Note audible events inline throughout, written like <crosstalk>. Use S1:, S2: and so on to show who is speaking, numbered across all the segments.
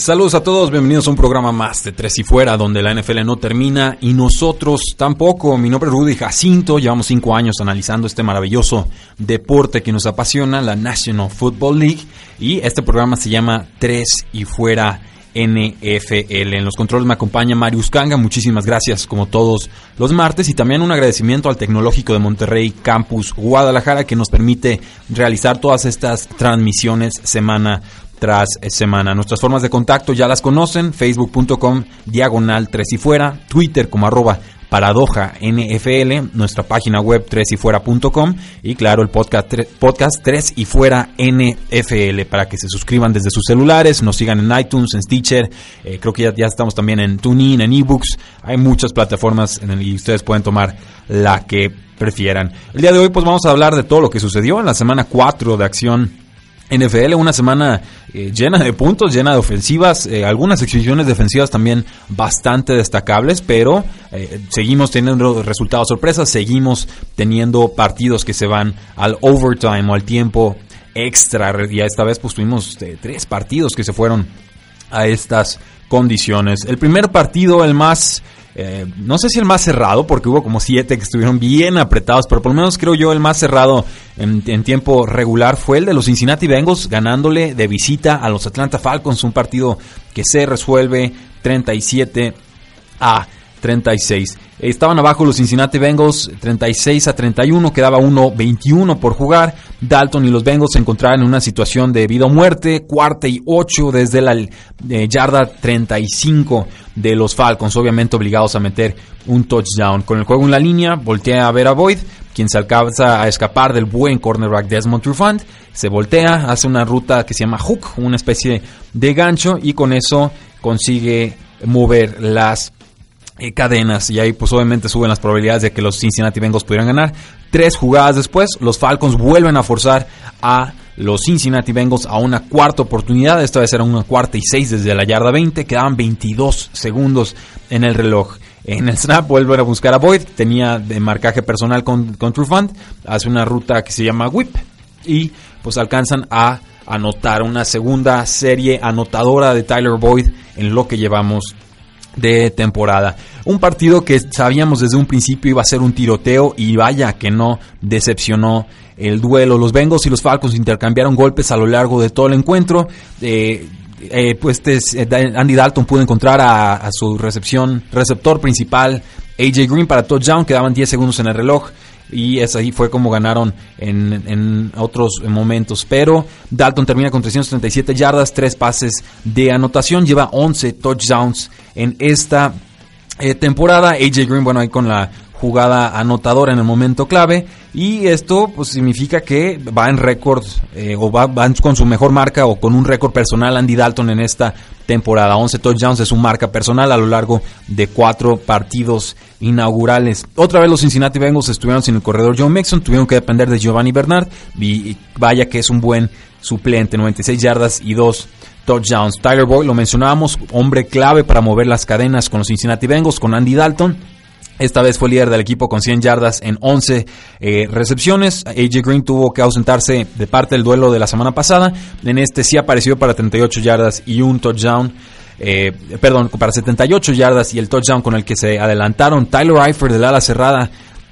S1: Saludos a todos, bienvenidos a un programa más de Tres y Fuera, donde la NFL no termina y nosotros tampoco. Mi nombre es Rudy Jacinto, llevamos cinco años analizando este maravilloso deporte que nos apasiona, la National Football League, y este programa se llama Tres y Fuera NFL. En los controles me acompaña Marius Kanga, muchísimas gracias como todos los martes y también un agradecimiento al Tecnológico de Monterrey Campus Guadalajara que nos permite realizar todas estas transmisiones semana tras semana. Nuestras formas de contacto ya las conocen, facebook.com diagonal 3 y fuera, twitter como arroba paradoja NFL, nuestra página web 3 y fuera.com y claro el podcast, podcast 3 y fuera NFL para que se suscriban desde sus celulares, nos sigan en iTunes, en Stitcher, eh, creo que ya, estamos también en TuneIn, en eBooks, hay muchas plataformas en el, y ustedes pueden tomar la que prefieran. El día de hoy pues vamos a hablar de todo lo que sucedió en la semana 4 de acción NFL, una semana eh, llena de puntos, llena de ofensivas, eh, algunas exhibiciones defensivas también bastante destacables, pero eh, seguimos teniendo resultados sorpresas, seguimos teniendo partidos que se van al overtime o al tiempo extra. Y esta vez pues tuvimos tres partidos que se fueron a estas condiciones. El primer partido, el más eh, no sé si el más cerrado, porque hubo como siete que estuvieron bien apretados, pero por lo menos creo yo el más cerrado en, tiempo regular fue el de los Cincinnati Bengals ganándole de visita a los Atlanta Falcons, un partido que se resuelve 37 a 36. Estaban abajo los Cincinnati Bengals 36 a 31, quedaba 1-21 por jugar. Dalton y los Bengals se encontraron en una situación de vida o muerte, cuarta y 8 desde la eh, yarda 35 de los Falcons, obviamente obligados a meter un touchdown. Con el juego en la línea, voltea a ver a Boyd, quien se alcanza a escapar del buen cornerback Desmond Trufant, se voltea, hace una ruta que se llama hook, una especie de gancho, y con eso consigue mover las eh, cadenas y ahí pues obviamente suben las probabilidades de que los Cincinnati Bengals pudieran ganar. Tres jugadas después, los Falcons vuelven a forzar a los Cincinnati Bengals a una cuarta oportunidad. Esta vez era una cuarta y seis desde la yarda 20. Quedaban 22 segundos en el reloj. En el snap vuelven a buscar a Boyd. Tenía de marcaje personal con, con Trufant. Hace una ruta que se llama Whip. Y pues alcanzan a anotar una segunda serie anotadora de Tyler Boyd en lo que llevamos de temporada. Un partido que sabíamos desde un principio iba a ser un tiroteo y vaya que no decepcionó el duelo. Los Bengals y los Falcons intercambiaron golpes a lo largo de todo el encuentro. Eh, eh, pues este, Andy Dalton pudo encontrar a, su recepción, receptor principal, AJ Green para touchdown, quedaban 10 segundos en el reloj y es ahí fue como ganaron en, en, otros momentos. Pero Dalton termina con 337 yardas, 3 pases de anotación, lleva 11 touchdowns en esta eh, temporada. AJ Green, bueno, ahí con la jugada anotadora en el momento clave y esto pues significa que va en récord eh, o va, con su mejor marca o con un récord personal Andy Dalton en esta temporada. 11 touchdowns es su marca personal a lo largo de cuatro partidos inaugurales. Otra vez los Cincinnati Bengals estuvieron sin el corredor John Mixon tuvieron que depender de Giovanni Bernard y vaya que es un buen suplente 96 yardas y dos touchdowns. Tyler Boyd lo mencionábamos hombre clave para mover las cadenas con los Cincinnati Bengals con Andy Dalton esta vez fue líder del equipo con 100 yardas en 11 eh, recepciones. AJ Green tuvo que ausentarse de parte del duelo de la semana pasada. En este sí apareció para 38 yardas y un touchdown. Eh, perdón, para 78 yardas y el touchdown con el que se adelantaron. Tyler Eifert del ala cerrada,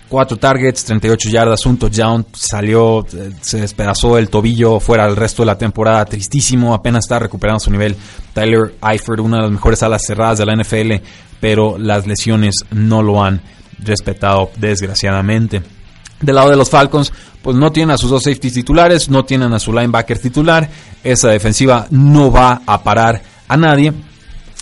S1: 4 targets, 38 yardas, un touchdown. Salió, eh, se despedazó el tobillo fuera el resto de la temporada. Tristísimo, apenas está recuperando su nivel. Tyler Eifert, una de las mejores alas cerradas de la NFL, pero las lesiones no lo han respetado desgraciadamente. Del lado de los Falcons, pues no tienen a sus dos safeties titulares, no tienen a su linebacker titular, esa defensiva no va a parar a nadie.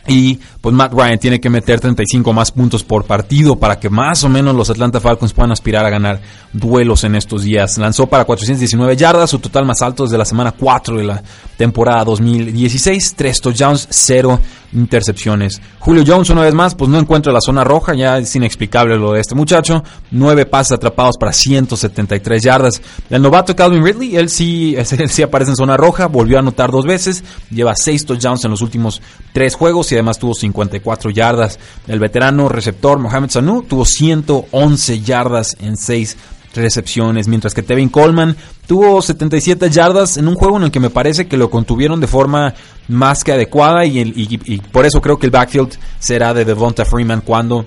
S1: Y pues Matt Ryan tiene que meter 35 más puntos por partido para que más o menos los Atlanta Falcons puedan aspirar a ganar duelos en estos días. Lanzó para 419 yardas, su total más alto desde la semana 4 de la temporada 2016. 3 touchdowns, 0 intercepciones. Julio Jones una vez más pues no encuentra la zona roja, ya es inexplicable lo de este muchacho. 9 pases atrapados para 173 yardas. El novato Calvin Ridley, él sí, <laughs> él sí aparece en zona roja, volvió a anotar dos veces, lleva 6 touchdowns en los últimos 3 juegos y además tuvo 54 yardas. El veterano receptor Mohamed Sanu tuvo 111 yardas en 6 recepciones, mientras que Tevin Coleman tuvo 77 yardas en un juego en el que me parece que lo contuvieron de forma más que adecuada y, y por eso creo que el backfield será de Devonta Freeman cuando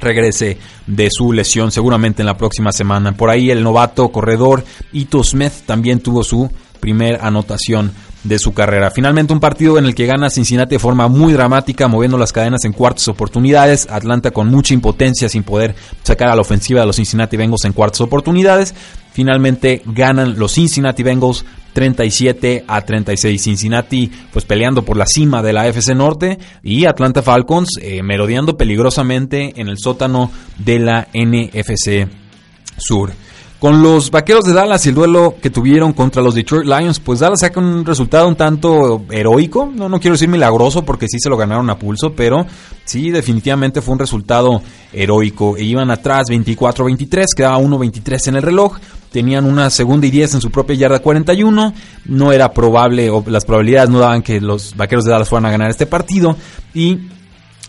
S1: regrese de su lesión seguramente en la próxima semana. Por ahí el novato corredor Ito Smith también tuvo su primer anotación de su carrera. Finalmente un partido en el que gana Cincinnati de forma muy dramática, moviendo las cadenas en cuartas oportunidades. Atlanta con mucha impotencia sin poder sacar a la ofensiva de los Cincinnati Bengals en cuartas oportunidades. Finalmente ganan los Cincinnati Bengals 37 a 36. Cincinnati pues peleando por la cima de la FC Norte y Atlanta Falcons eh, merodeando peligrosamente en el sótano de la NFC Sur. Con los vaqueros de Dallas y el duelo que tuvieron contra los Detroit Lions, pues Dallas saca un resultado un tanto heroico. No, no quiero decir milagroso porque sí se lo ganaron a pulso, pero sí, definitivamente fue un resultado heroico. E iban atrás 24-23, quedaba 1-23 en el reloj. Tenían una segunda y 10 en su propia yarda 41. No era probable, o las probabilidades no daban que los vaqueros de Dallas fueran a ganar este partido. Y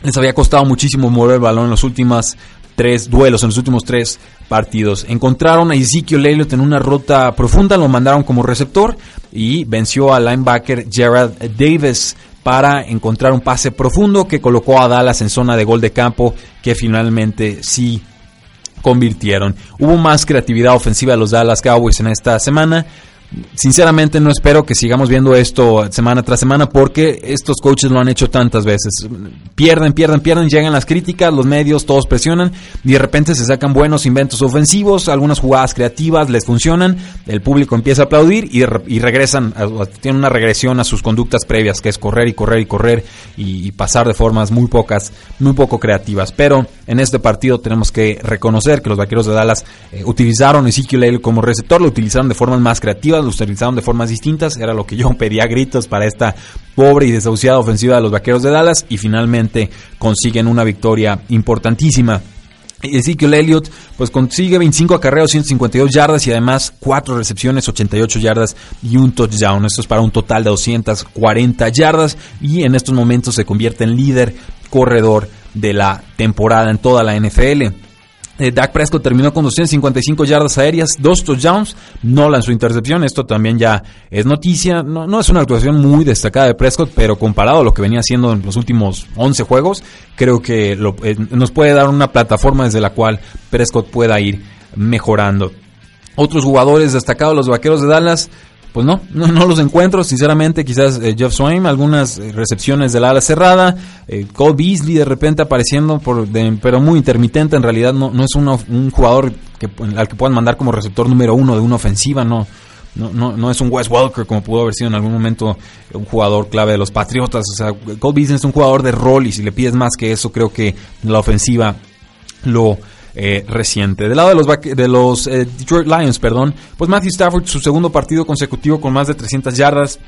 S1: les había costado muchísimo mover el balón en las últimas tres duelos, en los últimos tres partidos. Encontraron a Ezekiel Elliott en una ruta profunda, lo mandaron como receptor y venció al linebacker Gerald Davis para encontrar un pase profundo que colocó a Dallas en zona de gol de campo que finalmente sí convirtieron. Hubo más creatividad ofensiva de los Dallas Cowboys en esta semana. Sinceramente no espero que sigamos viendo esto semana tras semana porque estos coaches lo han hecho tantas veces. Pierden, pierden, pierden, llegan las críticas, los medios, todos presionan y de repente se sacan buenos inventos ofensivos, algunas jugadas creativas les funcionan, el público empieza a aplaudir y, regresan, tienen una regresión a sus conductas previas, que es correr y correr y correr y, pasar de formas muy pocas, muy poco creativas. Pero en este partido tenemos que reconocer que los vaqueros de Dallas eh, utilizaron a Ezekiel como receptor, lo utilizaron de formas más creativas lo utilizaron de formas distintas, era lo que yo <laughs> pedía gritos para esta pobre y desahuciada ofensiva de los Vaqueros de Dallas y finalmente consiguen una victoria importantísima. Ezekiel Elliott pues consigue 25 acarreos, 152 yardas y además 4 recepciones, 88 yardas y un touchdown. Esto es para un total de 240 yardas y en estos momentos se convierte en líder corredor de la temporada en toda la NFL. Eh, Dak Prescott terminó con 255 yardas aéreas, dos touchdowns, no lanzó intercepción. Esto también ya es noticia. No, es una actuación muy destacada de Prescott, pero comparado a lo que venía haciendo en los últimos 11 juegos, creo que eh, nos puede dar una plataforma desde la cual Prescott pueda ir mejorando. Otros jugadores destacados, los vaqueros de Dallas, pues no, no, los encuentro, sinceramente, quizás eh, Jeff Swain, algunas eh, recepciones del ala cerrada, eh, Cole Beasley de repente apareciendo, por, pero muy intermitente, en realidad no, no es un jugador al que puedan mandar como receptor número uno de una ofensiva, no, no, no, es un Wes Welker como pudo haber sido en algún momento un jugador clave de los Patriotas, o sea, Cole Beasley es un jugador de rol y si le pides más que eso, creo que la ofensiva lo eh, reciente. Del lado de los, de los eh, Detroit Lions, perdón, pues Matthew Stafford, su segundo partido consecutivo con más de 300 yardas.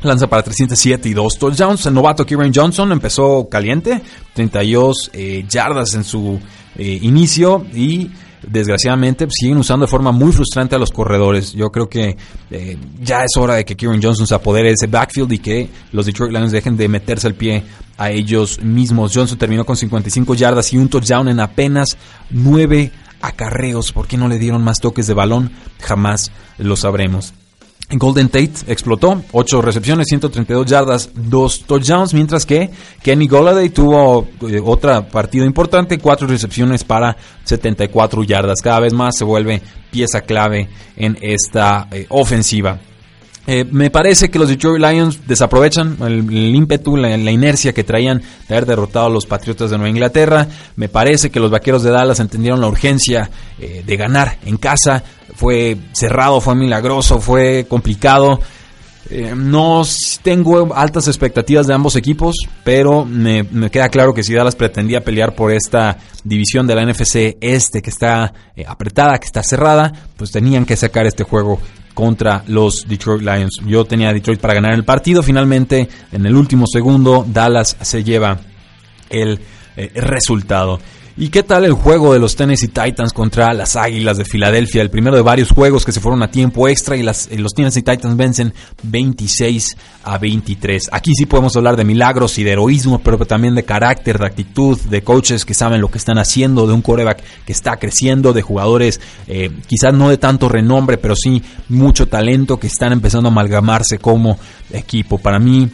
S1: Lanza para 307 y 2 touchdowns. El novato Kieran Johnson empezó caliente, 32 eh, yardas en su inicio y desgraciadamente siguen usando de forma muy frustrante a los corredores. Yo creo que eh, ya es hora de que Kieran Johnson se apodere de ese backfield y que los Detroit Lions dejen de meterse el pie a ellos mismos. Johnson terminó con 55 yardas y un touchdown en apenas 9 acarreos. ¿Por qué no le dieron más toques de balón? Jamás lo sabremos. Golden Tate explotó, 8 recepciones, 132 yardas, 2 touchdowns, mientras que Kenny Golladay tuvo eh, otra partido importante, 4 recepciones para 74 yardas. Cada vez más se vuelve pieza clave en esta eh, ofensiva. Eh, me parece que los Detroit Lions desaprovechan el, ímpetu, la, inercia que traían de haber derrotado a los Patriotas de Nueva Inglaterra. Me parece que los Vaqueros de Dallas entendieron la urgencia de ganar en casa fue cerrado, fue milagroso, fue complicado. Eh, no tengo altas expectativas de ambos equipos, pero me, queda claro que si Dallas pretendía pelear por esta división de la NFC este que está eh, apretada, que está cerrada, pues tenían que sacar este juego contra los Detroit Lions. Yo tenía a Detroit para ganar el partido, finalmente en el último segundo Dallas se lleva el eh, resultado. ¿Y qué tal el juego de los Tennessee Titans contra las Águilas de Filadelfia? El primero de varios juegos que se fueron a tiempo extra y las, los Tennessee Titans vencen 26 a 23. Aquí sí podemos hablar de milagros y de heroísmo, pero también de carácter, de actitud, de coaches que saben lo que están haciendo, de un coreback que está creciendo, de jugadores eh, quizás no de tanto renombre, pero sí mucho talento que están empezando a amalgamarse como equipo. Para mí,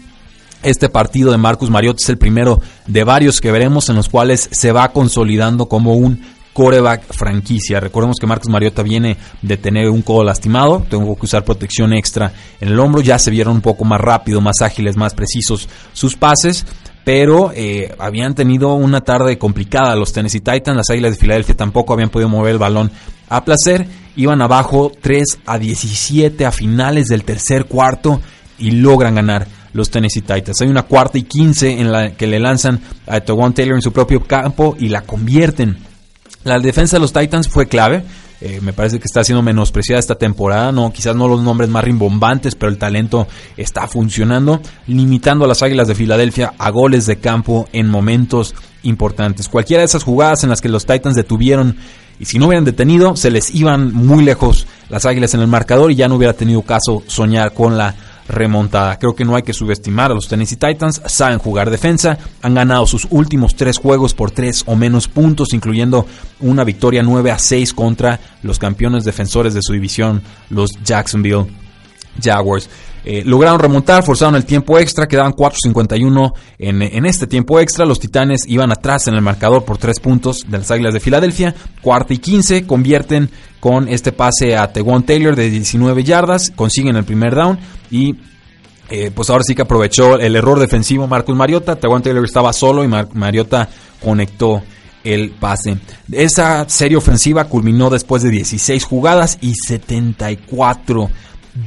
S1: este partido de Marcus Mariota es el primero de varios que veremos en los cuales se va consolidando como un coreback franquicia. Recordemos que Marcus Mariota viene de tener un codo lastimado, tengo que usar protección extra en el hombro, ya se vieron un poco más rápido, más ágiles, más precisos sus pases, pero eh, habían tenido una tarde complicada los Tennessee Titans, las Águilas de Filadelfia tampoco habían podido mover el balón a placer, iban abajo 3 a 17 a finales del tercer cuarto y logran ganar los Tennessee Titans. Hay una cuarta y quince en la que le lanzan a Towan Taylor en su propio campo y la convierten. La defensa de los Titans fue clave. Eh, me parece que está siendo menospreciada esta temporada. No, quizás no los nombres más rimbombantes, pero el talento está funcionando, limitando a las Águilas de Filadelfia a goles de campo en momentos importantes. Cualquiera de esas jugadas en las que los Titans detuvieron y si no hubieran detenido, se les iban muy lejos las Águilas en el marcador y ya no hubiera tenido caso soñar con la remontada. Creo que no hay que subestimar a los Tennessee Titans, saben jugar defensa, han ganado sus últimos tres juegos por tres o menos puntos, incluyendo una victoria 9 a 6 contra los campeones defensores de su división, los Jacksonville Jaguars. Eh, lograron remontar, forzaron el tiempo extra, quedaban 4.51 en, en este tiempo extra. Los Titanes iban atrás en el marcador por 3 puntos de las Águilas de Filadelfia. Cuarta y 15, convierten con este pase a Tewan Taylor de 19 yardas, consiguen el primer down y eh, pues ahora sí que aprovechó el error defensivo Marcus Mariota. Tewan Taylor estaba solo y Mariota conectó el pase. Esa serie ofensiva culminó después de 16 jugadas y 74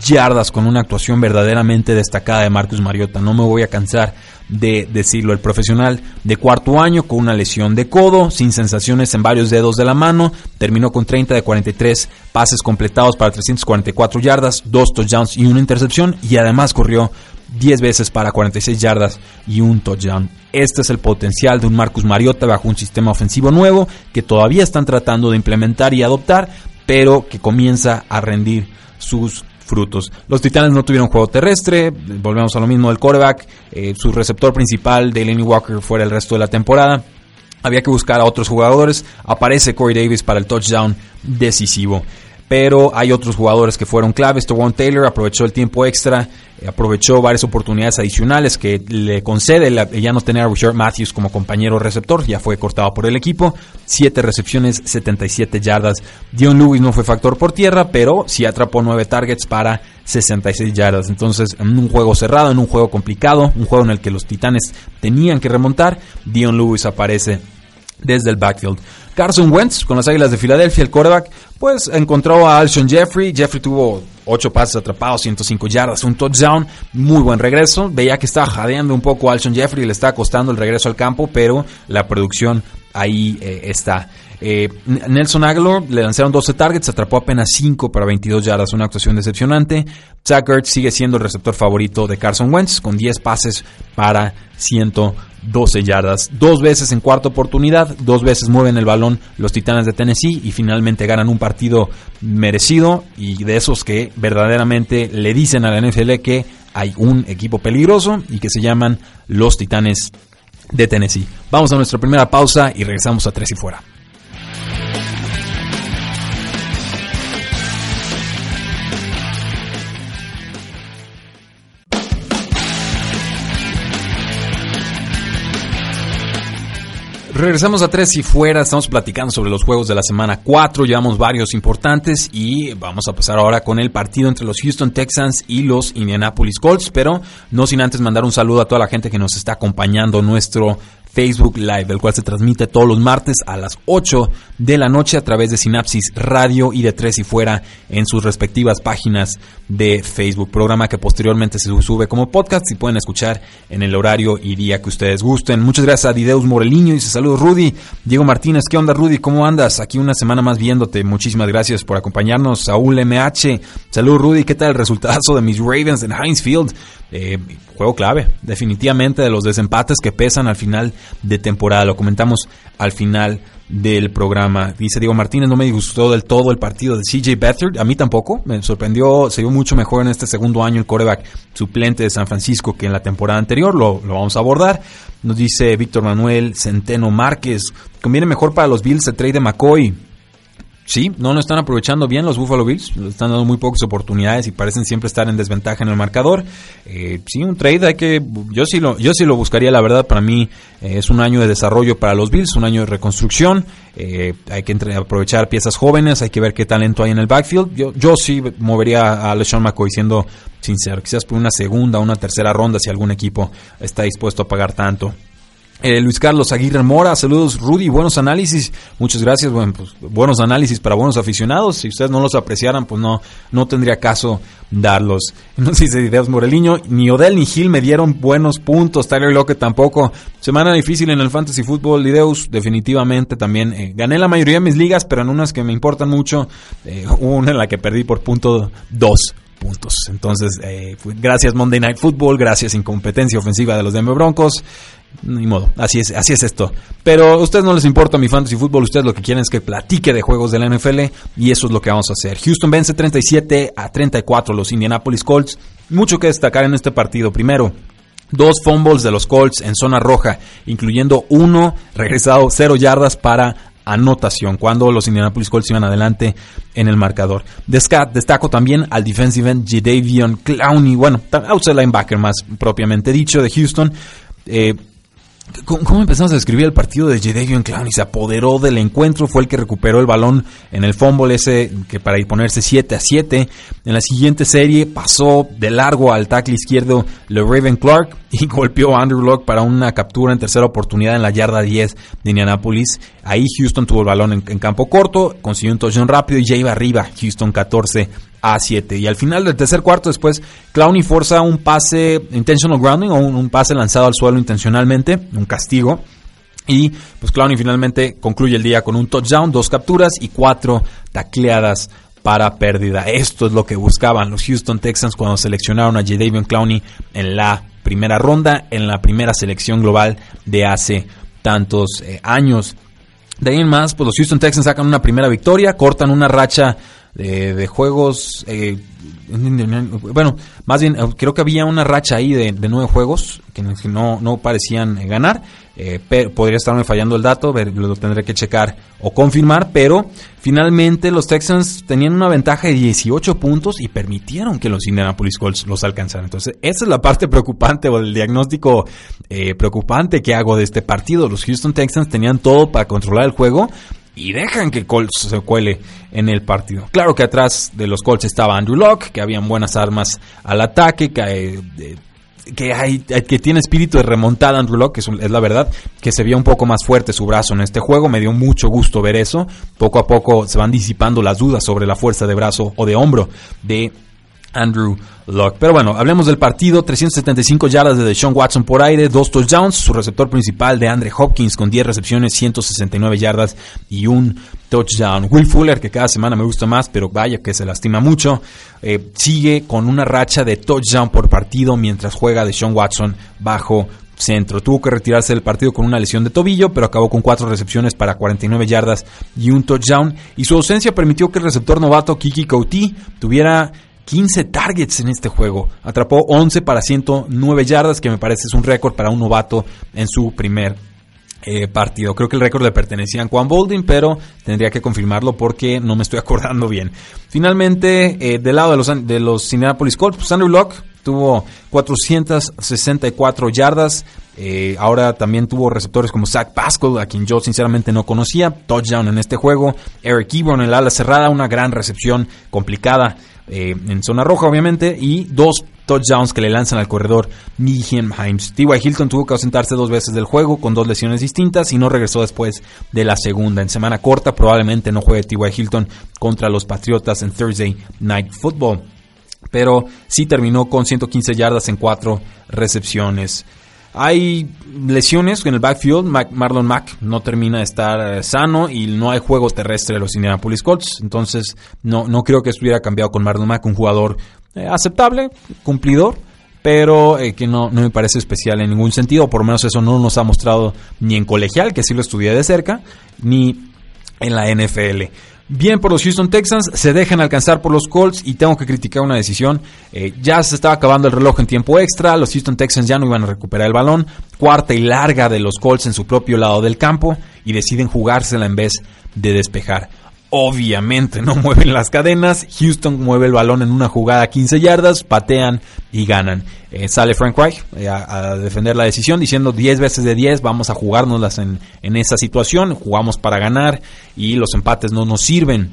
S1: yardas con una actuación verdaderamente destacada de Marcus Mariota. No me voy a cansar de decirlo. El profesional de cuarto año con una lesión de codo, sin sensaciones en varios dedos de la mano, terminó con 30 de 43 pases completados para 344 yardas, dos touchdowns y una intercepción y además corrió 10 veces para 46 yardas y un touchdown. Este es el potencial de un Marcus Mariota bajo un sistema ofensivo nuevo que todavía están tratando de implementar y adoptar, pero que comienza a rendir sus frutos. Los Titanes no tuvieron juego terrestre, volvemos a lo mismo del quarterback, eh, su receptor principal, Delaney Walker, fuera el resto de la temporada. Había que buscar a otros jugadores. Aparece Corey Davis para el touchdown decisivo pero hay otros jugadores que fueron claves. Towon Taylor aprovechó el tiempo extra, aprovechó varias oportunidades adicionales que le concede ya no tener a Richard Matthews como compañero receptor, ya fue cortado por el equipo. Siete recepciones, 77 yardas. Dion Lewis no fue factor por tierra, pero sí atrapó nueve targets para 66 yardas. Entonces, en un juego cerrado, en un juego complicado, un juego en el que los Titanes tenían que remontar, Dion Lewis aparece desde el backfield. Carson Wentz con las Águilas de Filadelfia, el quarterback, pues encontró a Alshon Jeffrey. Jeffrey tuvo 8 pases atrapados, 105 yardas, un touchdown, muy buen regreso. Veía que estaba jadeando un poco a Alshon Jeffrey, le estaba costando el regreso al campo, pero la producción ahí eh, está. Eh, Nelson Aguilar le lanzaron 12 targets, atrapó apenas 5 para 22 yardas, una actuación decepcionante. Zach sigue siendo el receptor favorito de Carson Wentz con 10 pases para 112 yardas. Dos veces en cuarta oportunidad, dos veces mueven el balón los Titanes de Tennessee y finalmente ganan un partido merecido y de esos que verdaderamente le dicen a la NFL que hay un equipo peligroso y que se llaman los Titanes de Tennessee. Vamos a nuestra primera pausa y regresamos a Tres y Fuera. Regresamos a tres y fuera, estamos platicando sobre los juegos de la semana 4, llevamos varios importantes y vamos a pasar ahora con el partido entre los Houston Texans y los Indianapolis Colts, pero no sin antes mandar un saludo a toda la gente que nos está acompañando nuestro Facebook Live, el cual se transmite todos los martes a las 8 de la noche a través de Sinapsis Radio y de Tres y Fuera en sus respectivas páginas de Facebook. Programa que posteriormente se sube como podcast y pueden escuchar en el horario y día que ustedes gusten. Muchas gracias a Dideus Moreliño y saludos Rudy. Diego Martínez, ¿qué onda Rudy? ¿Cómo andas? Aquí una semana más viéndote. Muchísimas gracias por acompañarnos. Saúl MH, saludos Rudy. ¿Qué tal el resultado de mis Ravens en Heinz Field? Eh, juego clave, definitivamente de los desempates que pesan al final de temporada. Lo comentamos al final del programa. Dice Diego Martínez, no me gustó del todo el partido de CJ Beathard. A mí tampoco. Me sorprendió, se vio mucho mejor en este segundo año el coreback suplente de San Francisco que en la temporada anterior. Lo, lo vamos a abordar. Nos dice Víctor Manuel Centeno Márquez. Conviene mejor para los Bills el trade de McCoy. Sí, no lo están aprovechando bien los Buffalo Bills, están dando muy pocas oportunidades y parecen siempre estar en desventaja en el marcador. Eh, sí, un trade hay que, yo sí lo, yo sí lo buscaría, la verdad, para mí eh, es un año de desarrollo para los Bills, un año de reconstrucción, eh, hay que aprovechar piezas jóvenes, hay que ver qué talento hay en el backfield. Yo, yo sí movería a LeSean McCoy siendo sincero, quizás por una segunda una tercera ronda si algún equipo está dispuesto a pagar tanto. Eh, Luis Carlos Aguirre Mora, saludos Rudy, buenos análisis, muchas gracias, bueno, pues, buenos análisis para buenos aficionados, si ustedes no los apreciaran, pues no, no tendría caso darlos. <laughs> No sé si ideas Moreliño, ni Odell ni Gil me dieron buenos puntos, Tyler Lockett tampoco, semana difícil en el Fantasy Football, Ideus definitivamente también, eh, gané la mayoría de mis ligas, pero en unas que me importan mucho, eh, una en la que perdí por punto 2 puntos. Entonces, gracias Monday Night Football, gracias incompetencia ofensiva de los Denver Broncos ni modo, así es, así es esto. Pero a ustedes no les importa mi fantasy fútbol, ustedes lo que quieren es que platique de juegos de la NFL y eso es lo que vamos a hacer. Houston vence 37 a 34 los Indianapolis Colts. Mucho que destacar en este partido. Primero, dos fumbles de los Colts en zona roja, incluyendo uno regresado cero yardas para anotación cuando los Indianapolis Colts iban adelante en el marcador. Destaco también al defensive end Jadavion Clowney, bueno, outside linebacker más propiamente dicho de Houston. Eh, ¿Cómo empezamos a describir el partido de Jadavion Clowney? Se apoderó del encuentro, fue el que recuperó el balón en el fumble ese que para ir ponerse 7 a 7. En la siguiente serie pasó de largo al tackle izquierdo Le Raven Clark y <laughs> golpeó a Andrew Locke para una captura en tercera oportunidad en la yarda 10 de Indianapolis. Ahí Houston tuvo el balón en, campo corto, consiguió un touchdown rápido y ya iba arriba. Houston 14 a 7. Y al final del tercer cuarto, después, Clowney forza un pase intentional grounding o un, pase lanzado al suelo intencionalmente, un castigo. Y pues Clowney finalmente concluye el día con un touchdown, dos capturas y cuatro tacleadas para pérdida. Esto es lo que buscaban los Houston Texans cuando seleccionaron a Jadavion Clowney en la primera ronda, en la primera selección global de hace tantos eh, años. De ahí en más, pues los Houston Texans sacan una primera victoria, cortan una racha de, juegos. Eh, bueno, más bien, creo que había una racha ahí de, nueve juegos que no, no parecían eh, ganar. Eh, podría estarme fallando el dato, lo tendré que checar o confirmar, pero finalmente los Texans tenían una ventaja de 18 puntos y permitieron que los Indianapolis Colts los alcanzaran. Entonces, esa es la parte preocupante o el diagnóstico preocupante que hago de este partido. Los Houston Texans tenían todo para controlar el juego y dejan que Colts se cuele en el partido. Claro que atrás de los Colts estaba Andrew Locke, que habían buenas armas al ataque, que, eh, que, hay, que tiene espíritu de remontada Andrew Locke, que es, es, la verdad, que se vio un poco más fuerte su brazo en este juego, me dio mucho gusto ver eso. Poco a poco se van disipando las dudas sobre la fuerza de brazo o de hombro de Andrew Locke. Pero bueno, hablemos del partido. 375 yardas de Deshaun Watson por aire, dos touchdowns. Su receptor principal de Andre Hopkins con 10 recepciones, 169 yardas y un touchdown. Will Fuller, que cada semana me gusta más, pero vaya que se lastima mucho, eh, sigue con una racha de touchdown por partido mientras juega Deshaun Watson bajo centro. Tuvo que retirarse del partido con una lesión de tobillo, pero acabó con cuatro recepciones para 49 yardas y un touchdown. Y su ausencia permitió que el receptor novato Kiki Couti tuviera 15 targets en este juego. Atrapó 11 para 109 yardas, que me parece es un récord para un novato en su primer eh, partido. Creo que el récord le pertenecía a Juan Bolding, pero tendría que confirmarlo porque no me estoy <laughs> acordando bien. Finalmente, eh, del lado de los, de los Indianapolis Colts, pues Andrew Locke tuvo 464 yardas. Eh, ahora también tuvo receptores como Zach Pascal, a quien yo sinceramente no conocía. Touchdown en este juego. Eric Ebron el ala cerrada, una gran recepción complicada eh, en zona roja, obviamente, y dos touchdowns que le lanzan al corredor Michigan Himes. T.Y. Hilton tuvo que ausentarse dos veces del juego con dos lesiones distintas y no regresó después de la segunda. En semana corta probablemente no juegue T.Y. Hilton contra los Patriotas en Thursday Night Football. Pero sí terminó con 115 yardas en cuatro recepciones. Hay lesiones en el backfield. Marlon Mack no termina de estar eh, sano y no hay juego terrestre de los Indianapolis Colts. Entonces, no, no creo que estuviera cambiado con Marlon Mack, un jugador eh, aceptable, cumplidor, pero eh, que no, no, me parece especial en ningún sentido. Por lo menos eso no nos ha mostrado ni en colegial, que sí lo estudié de cerca, ni en la NFL. Bien por los Houston Texans, se dejan alcanzar por los Colts y tengo que criticar una decisión. Eh, ya se estaba acabando el reloj en tiempo extra, los Houston Texans ya no iban a recuperar el balón. Cuarta y larga de los Colts en su propio lado del campo y deciden jugársela en vez de despejar. Obviamente no <laughs> mueven las cadenas. Houston mueve el balón en una jugada a 15 yardas, patean y ganan. Eh, sale Frank Reich eh, a, defender la decisión diciendo 10 veces de 10 vamos a jugárnoslas en, en esa situación. Jugamos para ganar y los empates no nos sirven.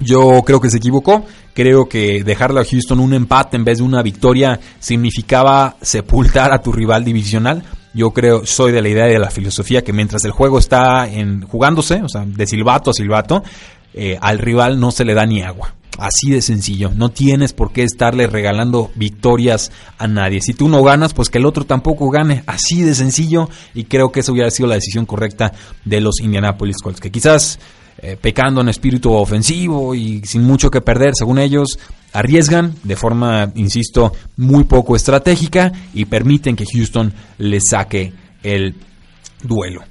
S1: Yo creo que se equivocó. Creo que dejarle a Houston un empate en vez de una victoria significaba sepultar a tu rival divisional. Yo creo, soy de la idea y de la filosofía que mientras el juego está en, jugándose, o sea, de silbato a silbato, eh, al rival no se le da ni agua. Así de sencillo. No tienes por qué estarle regalando victorias a nadie. Si tú no ganas, pues que el otro tampoco gane. Así de sencillo. Y creo que eso hubiera sido la decisión correcta de los Indianapolis Colts. Que quizás eh, pecando en espíritu ofensivo y sin mucho que perder, según ellos, arriesgan de forma, insisto, muy poco estratégica y permiten que Houston le saque el duelo.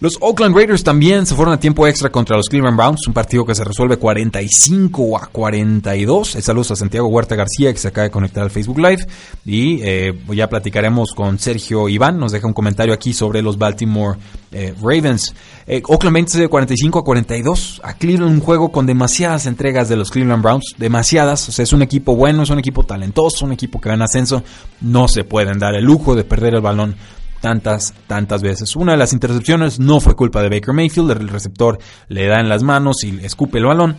S1: Los Oakland Raiders también se fueron a tiempo extra contra los Cleveland Browns, un partido que se resuelve 45 a 42. Saludos a Santiago Huerta García que se acaba de conectar al Facebook Live y eh, ya platicaremos con Sergio Iván, nos deja un comentario aquí sobre los Baltimore eh, Ravens. Eh, Oakland vence de 45 a 42. A Cleveland un juego con demasiadas entregas de los Cleveland Browns, demasiadas. O sea, es un equipo bueno, es un equipo talentoso, un equipo que va en ascenso. No se pueden dar el lujo de perder el balón tantas, tantas veces. Una de las intercepciones no fue culpa de Baker Mayfield, el receptor le da en las manos y escupe el balón.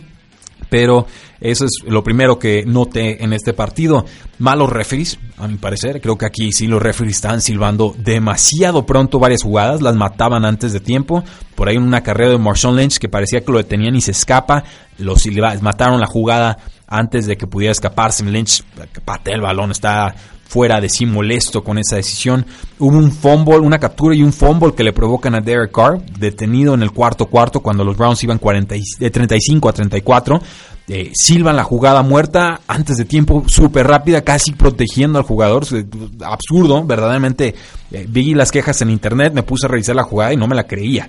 S1: Pero eso es lo primero que noté en este partido. Malos referees, a mi parecer. Creo que aquí sí los referees están silbando demasiado pronto varias jugadas. Las mataban antes de tiempo. Por ahí en una carrera de Marshawn Lynch que parecía que lo detenían y se escapa. Los mataron la jugada antes de que pudiera escaparse. Lynch patea el balón, está fuera de sí molesto con esa decisión. Hubo un fumble, una captura y un fumble que le provocan a Derek Carr, detenido en el cuarto cuarto cuando los Browns iban 40 de 35 a 34. Eh, silban la jugada muerta antes de tiempo, súper rápida, casi protegiendo al jugador. Absurdo, verdaderamente. Eh, vi las quejas en internet, me puse a revisar la jugada y no me la creía.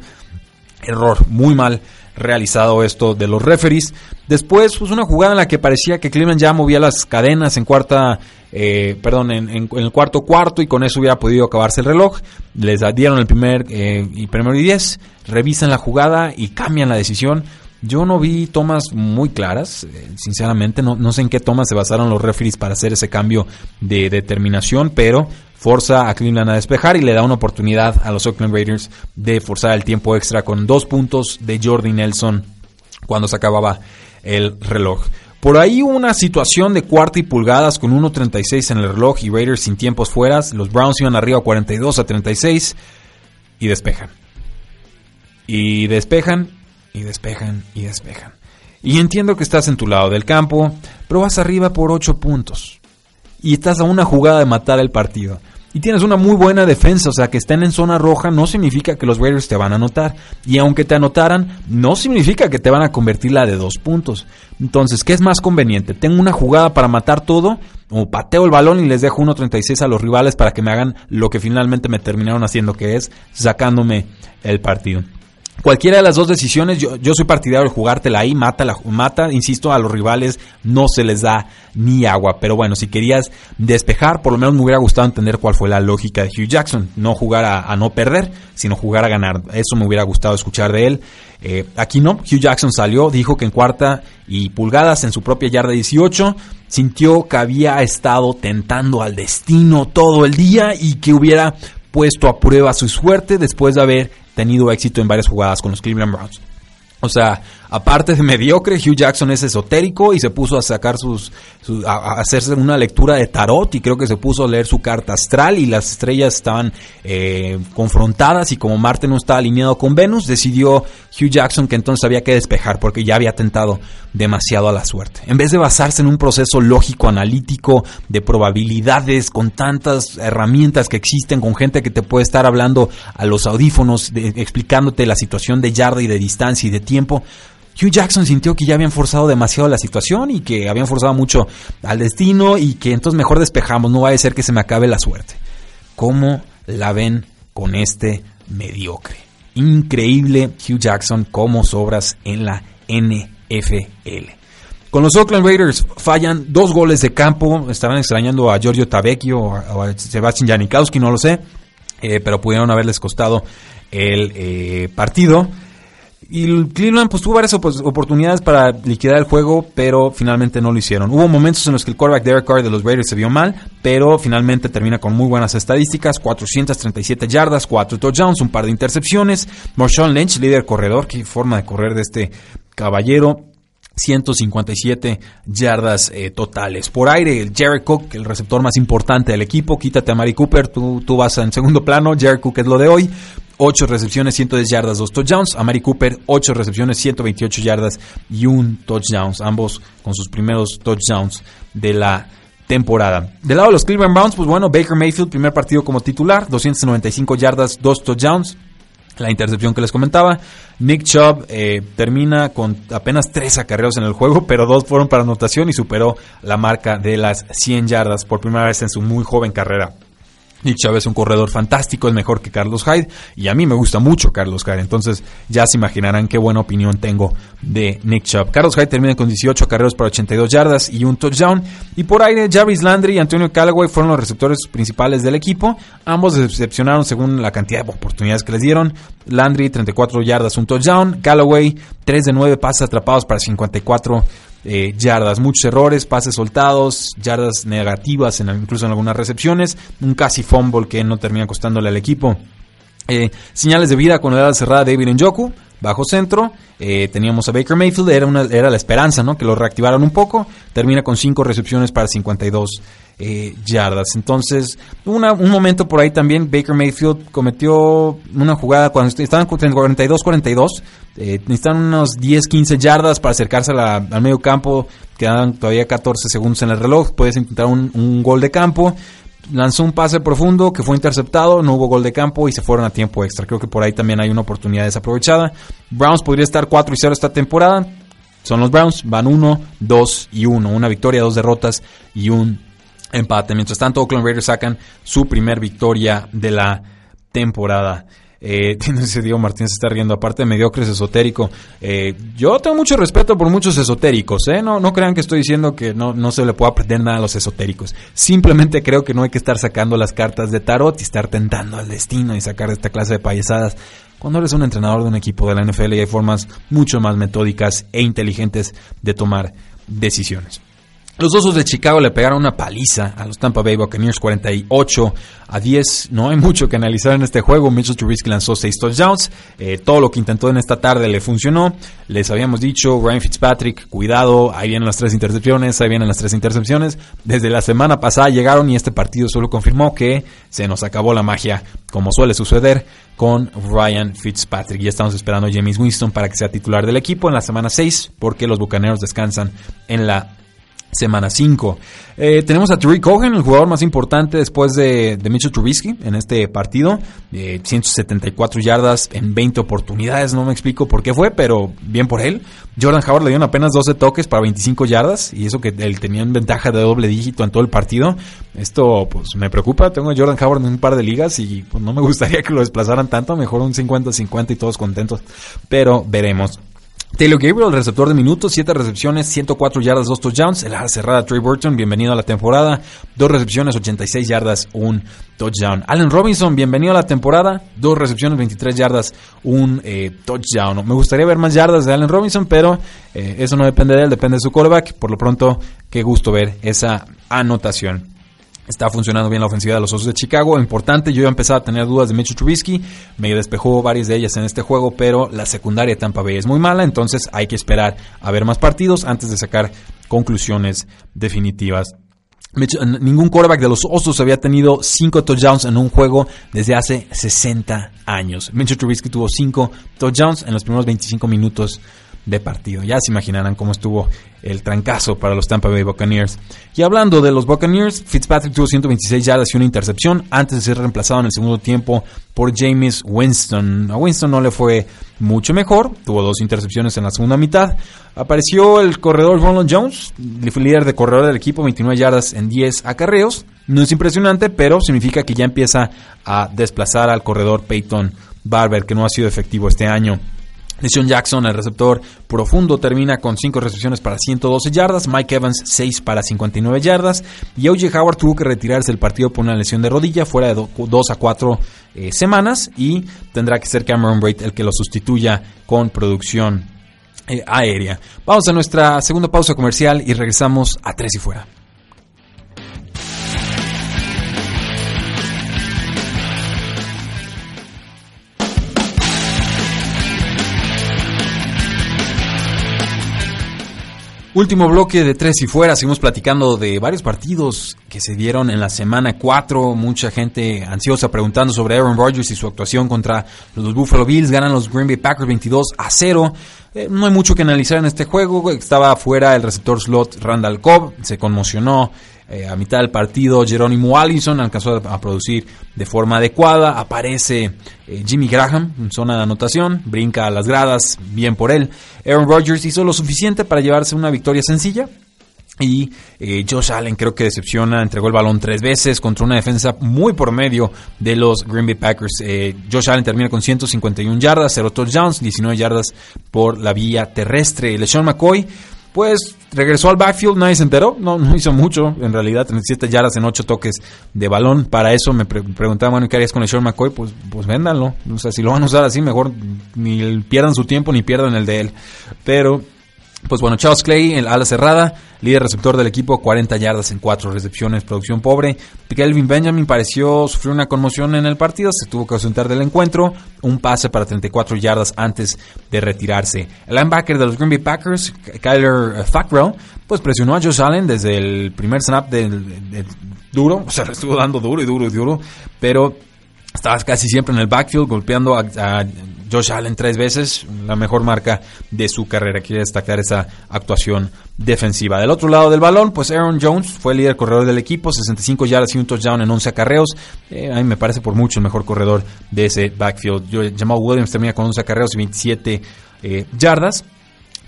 S1: Error, muy mal realizado esto de los referees. Después, pues una jugada en la que parecía que Cleveland ya movía las cadenas en cuarta, eh, perdón, en, el cuarto cuarto y con eso hubiera podido acabarse el reloj. Les dieron el primer eh, y primero y diez, revisan la jugada y cambian la decisión. Yo no vi tomas muy claras, eh, sinceramente, no, no sé en qué tomas se basaron los referees para hacer ese cambio de determinación, pero forza a Cleveland a despejar y le da una oportunidad a los Oakland Raiders de forzar el tiempo extra con dos puntos de Jordi Nelson cuando se acababa el reloj. Por ahí una situación de cuarta y pulgadas con 1.36 en el reloj y Raiders sin tiempos fuera. Los Browns iban arriba 42 a 36 y despejan. Y despejan y despejan y despejan. Y entiendo que estás en tu lado del campo, pero vas arriba por 8 puntos y estás a una jugada de matar el partido. Y tienes una muy buena defensa, o sea, que estén en zona roja no significa que los Raiders te van a anotar. Y aunque te anotaran, no significa que te van a convertir la de dos puntos. Entonces, ¿qué es más conveniente? ¿Tengo una jugada para matar todo? ¿O pateo el balón y les dejo 1.36 a los rivales para que me hagan lo que finalmente me terminaron haciendo, que es sacándome el partido? Cualquiera de las dos decisiones, yo, soy partidario de jugártela ahí, mata, la, mata, insisto, a los rivales no se les da ni agua. Pero bueno, si querías despejar, por lo menos me hubiera gustado entender cuál fue la lógica de Hugh Jackson. No jugar a, no perder, sino jugar a ganar. Eso me hubiera gustado escuchar de él. Eh, aquí no, Hugh Jackson salió, dijo que en cuarta y pulgadas en su propia yarda 18 sintió que había estado tentando al destino todo el día y que hubiera puesto a prueba su suerte después de haber tenido éxito en varias jugadas con los Cleveland Browns. O sea, aparte de mediocre, Hugh Jackson es esotérico y se puso a sacar sus, a, hacerse una lectura de tarot y creo que se puso a leer su carta astral y las estrellas estaban eh, confrontadas y como Marte no estaba alineado con Venus, decidió Hugh Jackson que entonces había que despejar porque ya había tentado demasiado a la suerte. En vez de basarse en un proceso lógico, analítico, de probabilidades, con tantas herramientas que existen, con gente que te puede estar hablando a los audífonos, explicándote la situación de yarda y de distancia y de tiempo, Hugh Jackson sintió que ya habían forzado demasiado la situación y que habían forzado mucho al destino y que entonces mejor despejamos, no va a ser que se me acabe la suerte. ¿Cómo la ven con este mediocre? Increíble Hugh Jackson como sobras en la NFL. Con los Oakland Raiders fallan dos goles de campo. Estaban extrañando a Giorgio Tavecchio o a Sebastian Janikowski, no lo sé. Eh, pero pudieron haberles costado el eh, partido. Y el Cleveland pues tuvo varias oportunidades para liquidar el juego, pero finalmente no lo hicieron. Hubo momentos en los que el quarterback Derek Carr de los Raiders se vio mal, pero finalmente termina con muy buenas estadísticas, 437 yardas, 4 touchdowns, un par de intercepciones. Marshawn Lynch, líder corredor, qué forma de correr de este caballero. 157 yardas eh, totales. Por aire, Jared Cook, el receptor más importante del equipo, quítate a Mari Cooper, tú, tú vas en segundo plano, Jared Cook es lo de hoy. 8 recepciones, 110 yardas, 2 touchdowns. A Mari Cooper, 8 recepciones, 128 yardas y un touchdown. Ambos con sus primeros touchdowns de la temporada. Del lado de los Cleveland Browns, pues bueno, Baker Mayfield, primer partido como titular, 295 yardas, 2 touchdowns. La intercepción que les comentaba. Nick Chubb eh, termina con apenas 3 acarreos en el juego, pero dos fueron para anotación y superó la marca de las 100 yardas por primera vez en su muy joven carrera. Nick Chubb es un corredor fantástico, es mejor que Carlos Hyde. Y a mí me gusta mucho Carlos Hyde, entonces ya se imaginarán qué buena opinión tengo de Nick Chubb. Carlos Hyde termina con 18 carreros para 82 yardas y un touchdown. Y por aire Jarvis Landry y Antonio Callaway fueron los receptores principales del equipo, ambos decepcionaron según la cantidad de oportunidades que les dieron. Landry 34 yardas, un touchdown, Callaway 3 de 9 pases atrapados para 54 eh, yardas, muchos errores, pases soltados, yardas negativas, en, incluso en algunas recepciones, un casi fumble que no termina costándole al equipo. Eh, señales de vida con la edad cerrada David Njoku, bajo centro. Eh, teníamos a Baker Mayfield, era, una, era la esperanza, ¿no? Que lo reactivaran un poco. Termina con 5 recepciones para 52 eh, yardas. Entonces, un momento por ahí también, Baker Mayfield cometió una jugada cuando estaban 42-42. Eh, necesitan unos 10-15 yardas para acercarse al medio campo. Quedan todavía 14 segundos en el reloj. Puedes intentar un, gol de campo lanzó un pase profundo que fue interceptado, no hubo gol de campo y se fueron a tiempo extra. Creo que por ahí también hay una oportunidad desaprovechada. Browns podría estar 4 y 0 esta temporada. Son los Browns, van 1, 2 y 1. Una victoria, dos derrotas y un empate. Mientras tanto, Oakland Raiders sacan su primer victoria de la temporada. Eh, <laughs> ese Diego Martínez está riendo, aparte de mediocre es esotérico. Eh, yo tengo mucho respeto por muchos esotéricos, ¿eh? No, no crean que estoy diciendo que no, no se le puede aprender nada a los esotéricos. Simplemente creo que no hay que estar sacando las cartas de tarot y estar tentando al destino y sacar esta clase de payasadas. Cuando eres un entrenador de un equipo de la NFL hay formas mucho más metódicas e inteligentes de tomar decisiones. Los Osos de Chicago le pegaron una paliza a los Tampa Bay Buccaneers 48 a 10. No hay mucho que analizar en este juego. Mitchell Trubisky lanzó 6 touchdowns. Eh, todo lo que intentó en esta tarde le funcionó. Les habíamos dicho, Ryan Fitzpatrick, cuidado, ahí vienen las tres intercepciones, ahí vienen las tres intercepciones. Desde la semana pasada llegaron y este partido solo confirmó que se nos acabó la magia, como suele suceder con Ryan Fitzpatrick. Ya estamos esperando a James Winston para que sea titular del equipo en la semana 6, porque los Bucaneros descansan en la semana 5. Eh, tenemos a Tariq Cohen, el jugador más importante después de, de Mitchell Trubisky en este partido. 174 eh, yardas en 20 oportunidades, no me explico por qué fue, pero bien por él. Jordan Howard le dieron apenas 12 toques para 25 yardas y eso que él tenía en ventaja de doble dígito en todo el partido. Esto pues me preocupa, tengo a Jordan Howard en un par de ligas y pues, no me <laughs> gustaría que lo desplazaran tanto, mejor un 50-50 y todos contentos, pero veremos. Taylor Gabriel, receptor de minutos, 7 recepciones, 104 yardas, 2 touchdowns. El ala cerrada Trey Burton, bienvenido a la temporada. 2 recepciones, 86 yardas, 1 touchdown. Allen Robinson, bienvenido a la temporada. 2 recepciones, 23 yardas, 1 eh, touchdown. Me gustaría ver más yardas de Allen Robinson, pero eh, eso no depende de él, depende de su quarterback. Por lo pronto, qué gusto ver esa anotación. Está funcionando bien la ofensiva de los Osos de Chicago. Importante, yo ya empezaba a tener dudas de Mitchell Trubisky. Me despejó varias de ellas en este juego, pero la secundaria de Tampa Bay es muy mala. Entonces hay que esperar a ver más partidos antes de sacar conclusiones definitivas. Ningún quarterback de los Osos había tenido 5 touchdowns en un juego desde hace 60 años. Mitchell Trubisky tuvo 5 touchdowns en los primeros 25 minutos de partido. Ya se imaginarán cómo estuvo el trancazo para los Tampa Bay Buccaneers. Y hablando de los Buccaneers, Fitzpatrick tuvo 126 yardas y una intercepción antes de ser reemplazado en el segundo tiempo por James Winston. A Winston no le fue mucho mejor, tuvo dos intercepciones en la segunda mitad. Apareció el corredor Ronald Jones, líder de corredor del equipo, 29 yardas en 10 acarreos. No es impresionante, pero significa que ya empieza a desplazar al corredor Peyton Barber, que no ha sido efectivo este año. Deshaun Jackson, el receptor profundo, termina con 5 recepciones para 112 yardas. Mike Evans, 6 para 59 yardas. Y O.J. Howard tuvo que retirarse del partido por una lesión de rodilla, fuera de 2 a 4 eh, semanas. Y tendrá que ser Cameron Braid el que lo sustituya con producción eh, aérea. Vamos a nuestra segunda pausa comercial y regresamos a Tres y Fuera. Último bloque de tres y fuera. Seguimos platicando de varios partidos que se dieron en la semana 4. Mucha gente ansiosa preguntando sobre Aaron Rodgers y su actuación contra los Buffalo Bills. Ganan los Green Bay Packers 22 a 0. Eh, no hay mucho que analizar en este juego. Estaba fuera el receptor slot Randall Cobb. Se conmocionó eh, a mitad del partido, Jerónimo Allison alcanzó a producir de forma adecuada. Aparece eh, Jimmy Graham en zona de anotación, brinca a las gradas, bien por él. Aaron Rodgers hizo lo suficiente para llevarse una victoria sencilla. Y eh, Josh Allen creo que decepciona, entregó el balón tres veces contra una defensa muy por medio de los Green Bay Packers. Josh Allen termina con 151 yardas, 0 touchdowns, 19 yardas por la vía terrestre. LeSean McCoy pues regresó al backfield, nadie se enteró, no, no hizo mucho, en realidad, 37 yardas en 8 toques de balón. Para eso me preguntaban, bueno, ¿qué harías con el Sean McCoy? Pues, pues véndanlo. O sea, si lo van a usar así, mejor ni pierdan su tiempo ni pierdan el de él. Pero pues bueno, Charles Clay, el ala cerrada, líder receptor del equipo, 40 yardas en 4 recepciones, producción pobre. Kelvin Benjamin pareció sufrir una conmoción en el partido, se tuvo que ausentar del encuentro, un pase para 34 yardas antes de retirarse. El linebacker de los Green Bay Packers, Kyler Fackrell, pues presionó a Josh Allen desde el primer snap del, duro, <laughs> o sea, estuvo dando duro y duro y duro, pero estaba casi siempre en el backfield golpeando a, Josh Allen tres veces, la mejor marca de su carrera. Quiere destacar esa actuación defensiva. Del otro lado del balón, pues Aaron Jones fue el líder corredor del equipo, 65 yardas y un touchdown en 11 acarreos. Eh, a mí me parece por mucho el mejor corredor de ese backfield. Jamal Williams termina con 11 acarreos y 27 eh, yardas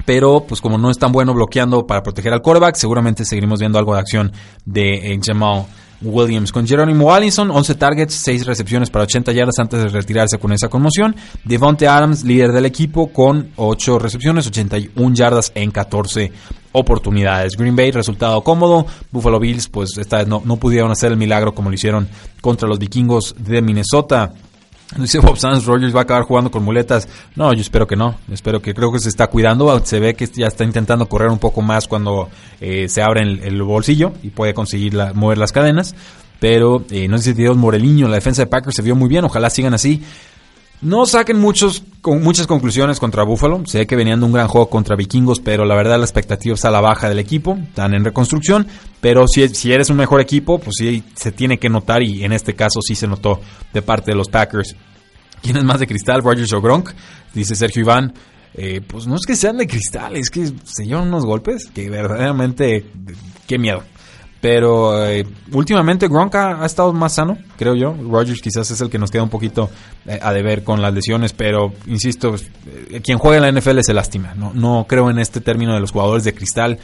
S1: pero pues como no es tan bueno bloqueando para proteger al quarterback, seguramente seguiremos viendo algo de acción de eh, Jamal Williams. Con Jerónimo Allison, 11 targets, 6 recepciones para 80 yardas antes de retirarse con esa conmoción. Devonte Adams, líder del equipo, con 8 recepciones, 81 yardas en 14 oportunidades. Green Bay, resultado cómodo. Buffalo Bills, pues esta vez no, no pudieron hacer el milagro como lo hicieron contra los vikingos de Minnesota. Dice Bob Sands, Rogers va a acabar jugando con muletas. No, yo espero que no. Espero que creo que se está cuidando. Se ve que ya está intentando correr un poco más cuando eh, se abre el, bolsillo y puede conseguir mover las cadenas. Pero eh, no sé si Dios Moreliño, la defensa de Packers se vio muy bien. Ojalá sigan así. No saquen muchos, con muchas conclusiones contra Buffalo. Sé que venían de un gran juego contra Vikingos, pero la verdad la expectativa está a la baja del equipo. Están en reconstrucción. Pero si, eres un mejor equipo, pues sí se tiene que notar y en este caso sí se notó de parte de los Packers. ¿Quién es más de cristal, Rogers o Gronk? Dice Sergio Iván. Eh, pues no es que sean de cristal, es que se llevan unos golpes que verdaderamente, qué miedo. Pero eh, últimamente Gronk ha, estado más sano, creo yo. Rogers quizás es el que nos queda un poquito eh, a deber con las lesiones, pero insisto, eh, quien juega en la NFL se lastima. No, no creo en este término de los jugadores de cristal.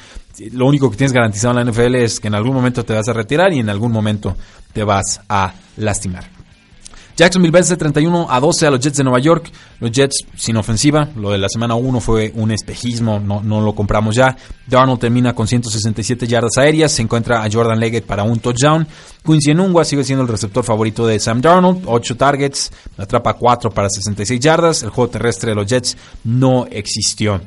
S1: Lo único que tienes garantizado en la NFL es que en algún momento te vas a retirar y en algún momento te vas a lastimar. Jacksonville vence 31 a 12 a los Jets de Nueva York. Los Jets sin ofensiva. Lo de la semana 1 fue un espejismo, no, lo compramos ya. Darnold termina con 167 yardas aéreas. Se encuentra a Jordan Leggett para un touchdown. Quincy Enungua sigue siendo el receptor favorito de Sam Darnold. 8 targets, atrapa 4 para 66 yardas. El juego terrestre de los Jets no existió.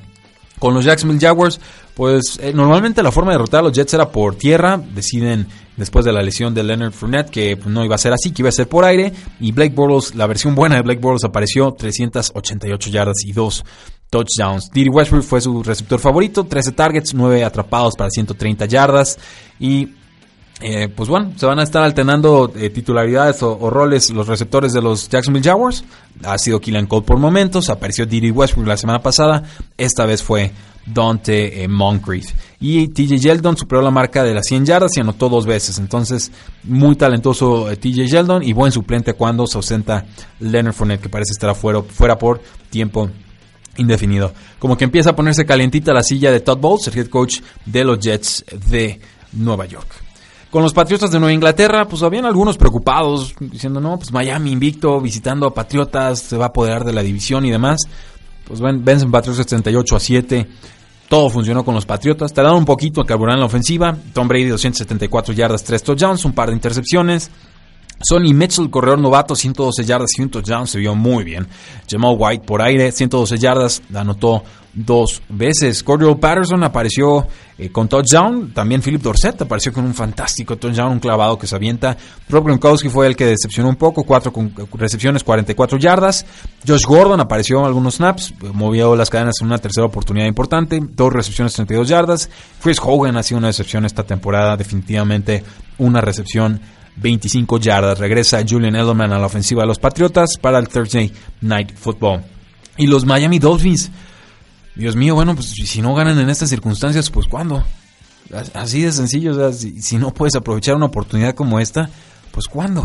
S1: Con los Jacksonville Jaguars, pues eh, normalmente la forma de derrotar a los Jets era por tierra. Deciden después de la lesión de Leonard Fournette que no iba a ser así, que iba a ser por aire. Y Blake Bortles, la versión buena de Blake Bortles apareció 388 yardas y 2 touchdowns. Diddy Westbrook fue su receptor favorito, 13 targets, 9 atrapados para 130 yardas. Y eh, pues bueno, se van a estar alternando eh, titularidades o, roles los receptores de los Jacksonville Jaguars. Ha sido Killian Cole por momentos, apareció Diddy Westbrook la semana pasada, esta vez fue Dante eh, Moncrief. Y TJ Yeldon superó la marca de las 100 yardas y anotó dos veces. Entonces, muy talentoso TJ Yeldon y buen suplente cuando se ausenta Leonard Fournette, que parece estar afuera, fuera por tiempo indefinido. Como que empieza a ponerse calientita la silla de Todd Bowles, el head coach de los Jets de Nueva York. Con los Patriotas de Nueva Inglaterra, pues habían algunos preocupados, diciendo, no, pues Miami invicto, visitando a Patriotas, se va a apoderar de la división y demás. Pues vencen Patriotas 78 a 7. Todo funcionó con los Patriotas. Tardaron un poquito a carburar en la ofensiva. Tom Brady 274 yardas, 3 touchdowns, un par de intercepciones. Sonny Mitchell, corredor novato, 112 yardas y un touchdown, se vio muy bien. Jamal White por aire, 112 yardas, anotó dos veces. Cordell Patterson apareció eh, con touchdown. También Philip Dorset apareció con un fantástico touchdown, un clavado que se avienta. Rob Gronkowski fue el que decepcionó un poco, cuatro recepciones, 44 yardas. Josh Gordon apareció en algunos snaps, movió las cadenas en una tercera oportunidad importante, dos recepciones, 32 yardas. Chris Hogan ha sido una decepción esta temporada, definitivamente una recepción 25 yardas. Regresa Julian Edelman a la ofensiva de los Patriotas para el Thursday Night Football. Y los Miami Dolphins Dios mío, bueno, pues si no ganan en estas circunstancias, pues ¿cuándo? Así de sencillo, o sea, si, no puedes aprovechar una oportunidad como esta, pues ¿cuándo?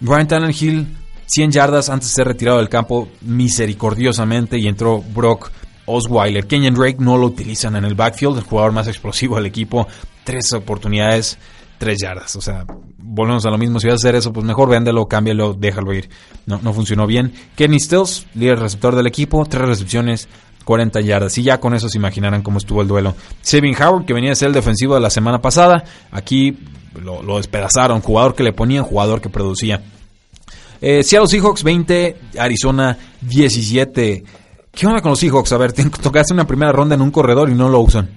S1: Brian Tannehill, 100 yardas antes de ser retirado del campo misericordiosamente y entró Brock Osweiler. Kenyon Drake no lo utilizan en el backfield, el jugador más explosivo del equipo, tres oportunidades, tres yardas. O sea, volvemos a lo mismo, si vas a hacer eso, pues mejor véndelo, cámbialo, déjalo ir. No, no funcionó bien. Kenny Stills, líder receptor del equipo, tres recepciones, 40 yardas. Y ya con eso se imaginarán cómo estuvo el duelo. Sabin Howard, que venía a ser el defensivo de la semana pasada, aquí lo, despedazaron. Jugador que le ponían, jugador que producía. Eh, Seattle Seahawks 20, Arizona 17. ¿Qué onda con los Seahawks? A ver, <laughs> tocaste una primera ronda en un corredor y no lo usan.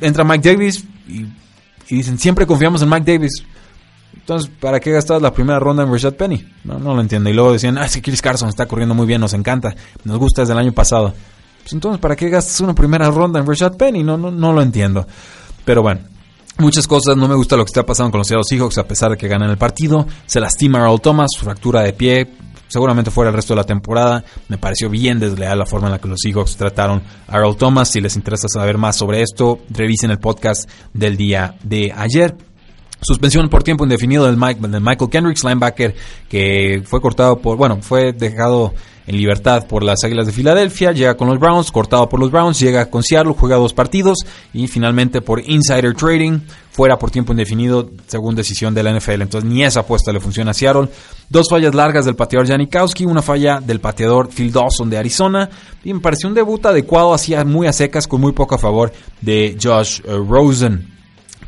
S1: Entra Mike Davis y, y dicen, siempre confiamos en Mike Davis. Entonces, ¿para qué gastabas la primera ronda en Rashad Penny? No, no lo entiendo. Y luego decían, ah, es Chris Carson está corriendo muy bien, nos encanta, nos gusta desde el año pasado. Pues entonces, ¿para qué gastas una primera ronda en Rashad Penny? No, no, no lo entiendo. Pero bueno, Muchas cosas, no me gusta lo que está pasando con los Seattle Seahawks a pesar de que ganan el partido. Se lastima Earl Thomas, fractura de pie, seguramente fuera el resto de la temporada. Me pareció bien desleal la forma en la que los Seahawks trataron a Earl Thomas. Si les interesa saber más sobre esto, revisen el podcast del día de ayer. Suspensión por tiempo indefinido del, Michael Kendricks, linebacker, que fue cortado por, bueno, fue dejado en libertad por las Águilas de Filadelfia, llega con los Browns, cortado por los Browns, llega con Seattle, juega dos partidos y finalmente por insider trading, fuera por tiempo indefinido según decisión de la NFL. Entonces ni esa apuesta le funciona a Seattle. Dos fallas largas del pateador Janikowski, una falla del pateador Phil Dawson de Arizona y me pareció un debut adecuado, hacía muy a secas con muy poco a favor de Josh eh, Rosen.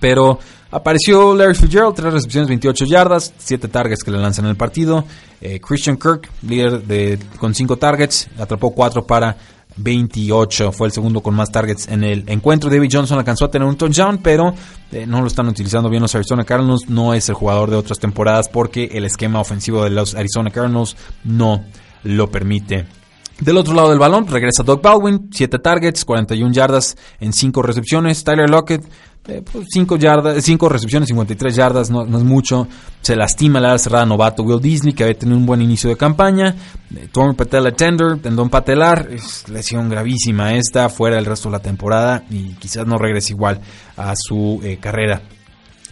S1: Pero Apareció Larry Fitzgerald, tres recepciones, 28 yardas, 7 targets que le lanzan en el partido. Eh, Christian Kirk, líder de, con 5 targets, atrapó 4 para 28. Fue el segundo con más targets en el encuentro. David Johnson alcanzó a tener un touchdown, pero eh, no lo están utilizando bien los Arizona Cardinals. No es el jugador de otras temporadas porque el esquema ofensivo de los Arizona Cardinals no lo permite. Del otro lado del balón regresa Doug Baldwin, 7 targets, 41 yardas en 5 recepciones. Tyler Lockett 5 eh, yardas, 5 recepciones, 53 yardas, no, es mucho. Se lastima la cerrada novato Will Disney, que había tenido un buen inicio de campaña. Eh, Torn patella tender, tendón patelar, es lesión gravísima esta, fuera el resto de la temporada y quizás no regrese igual a su eh, carrera.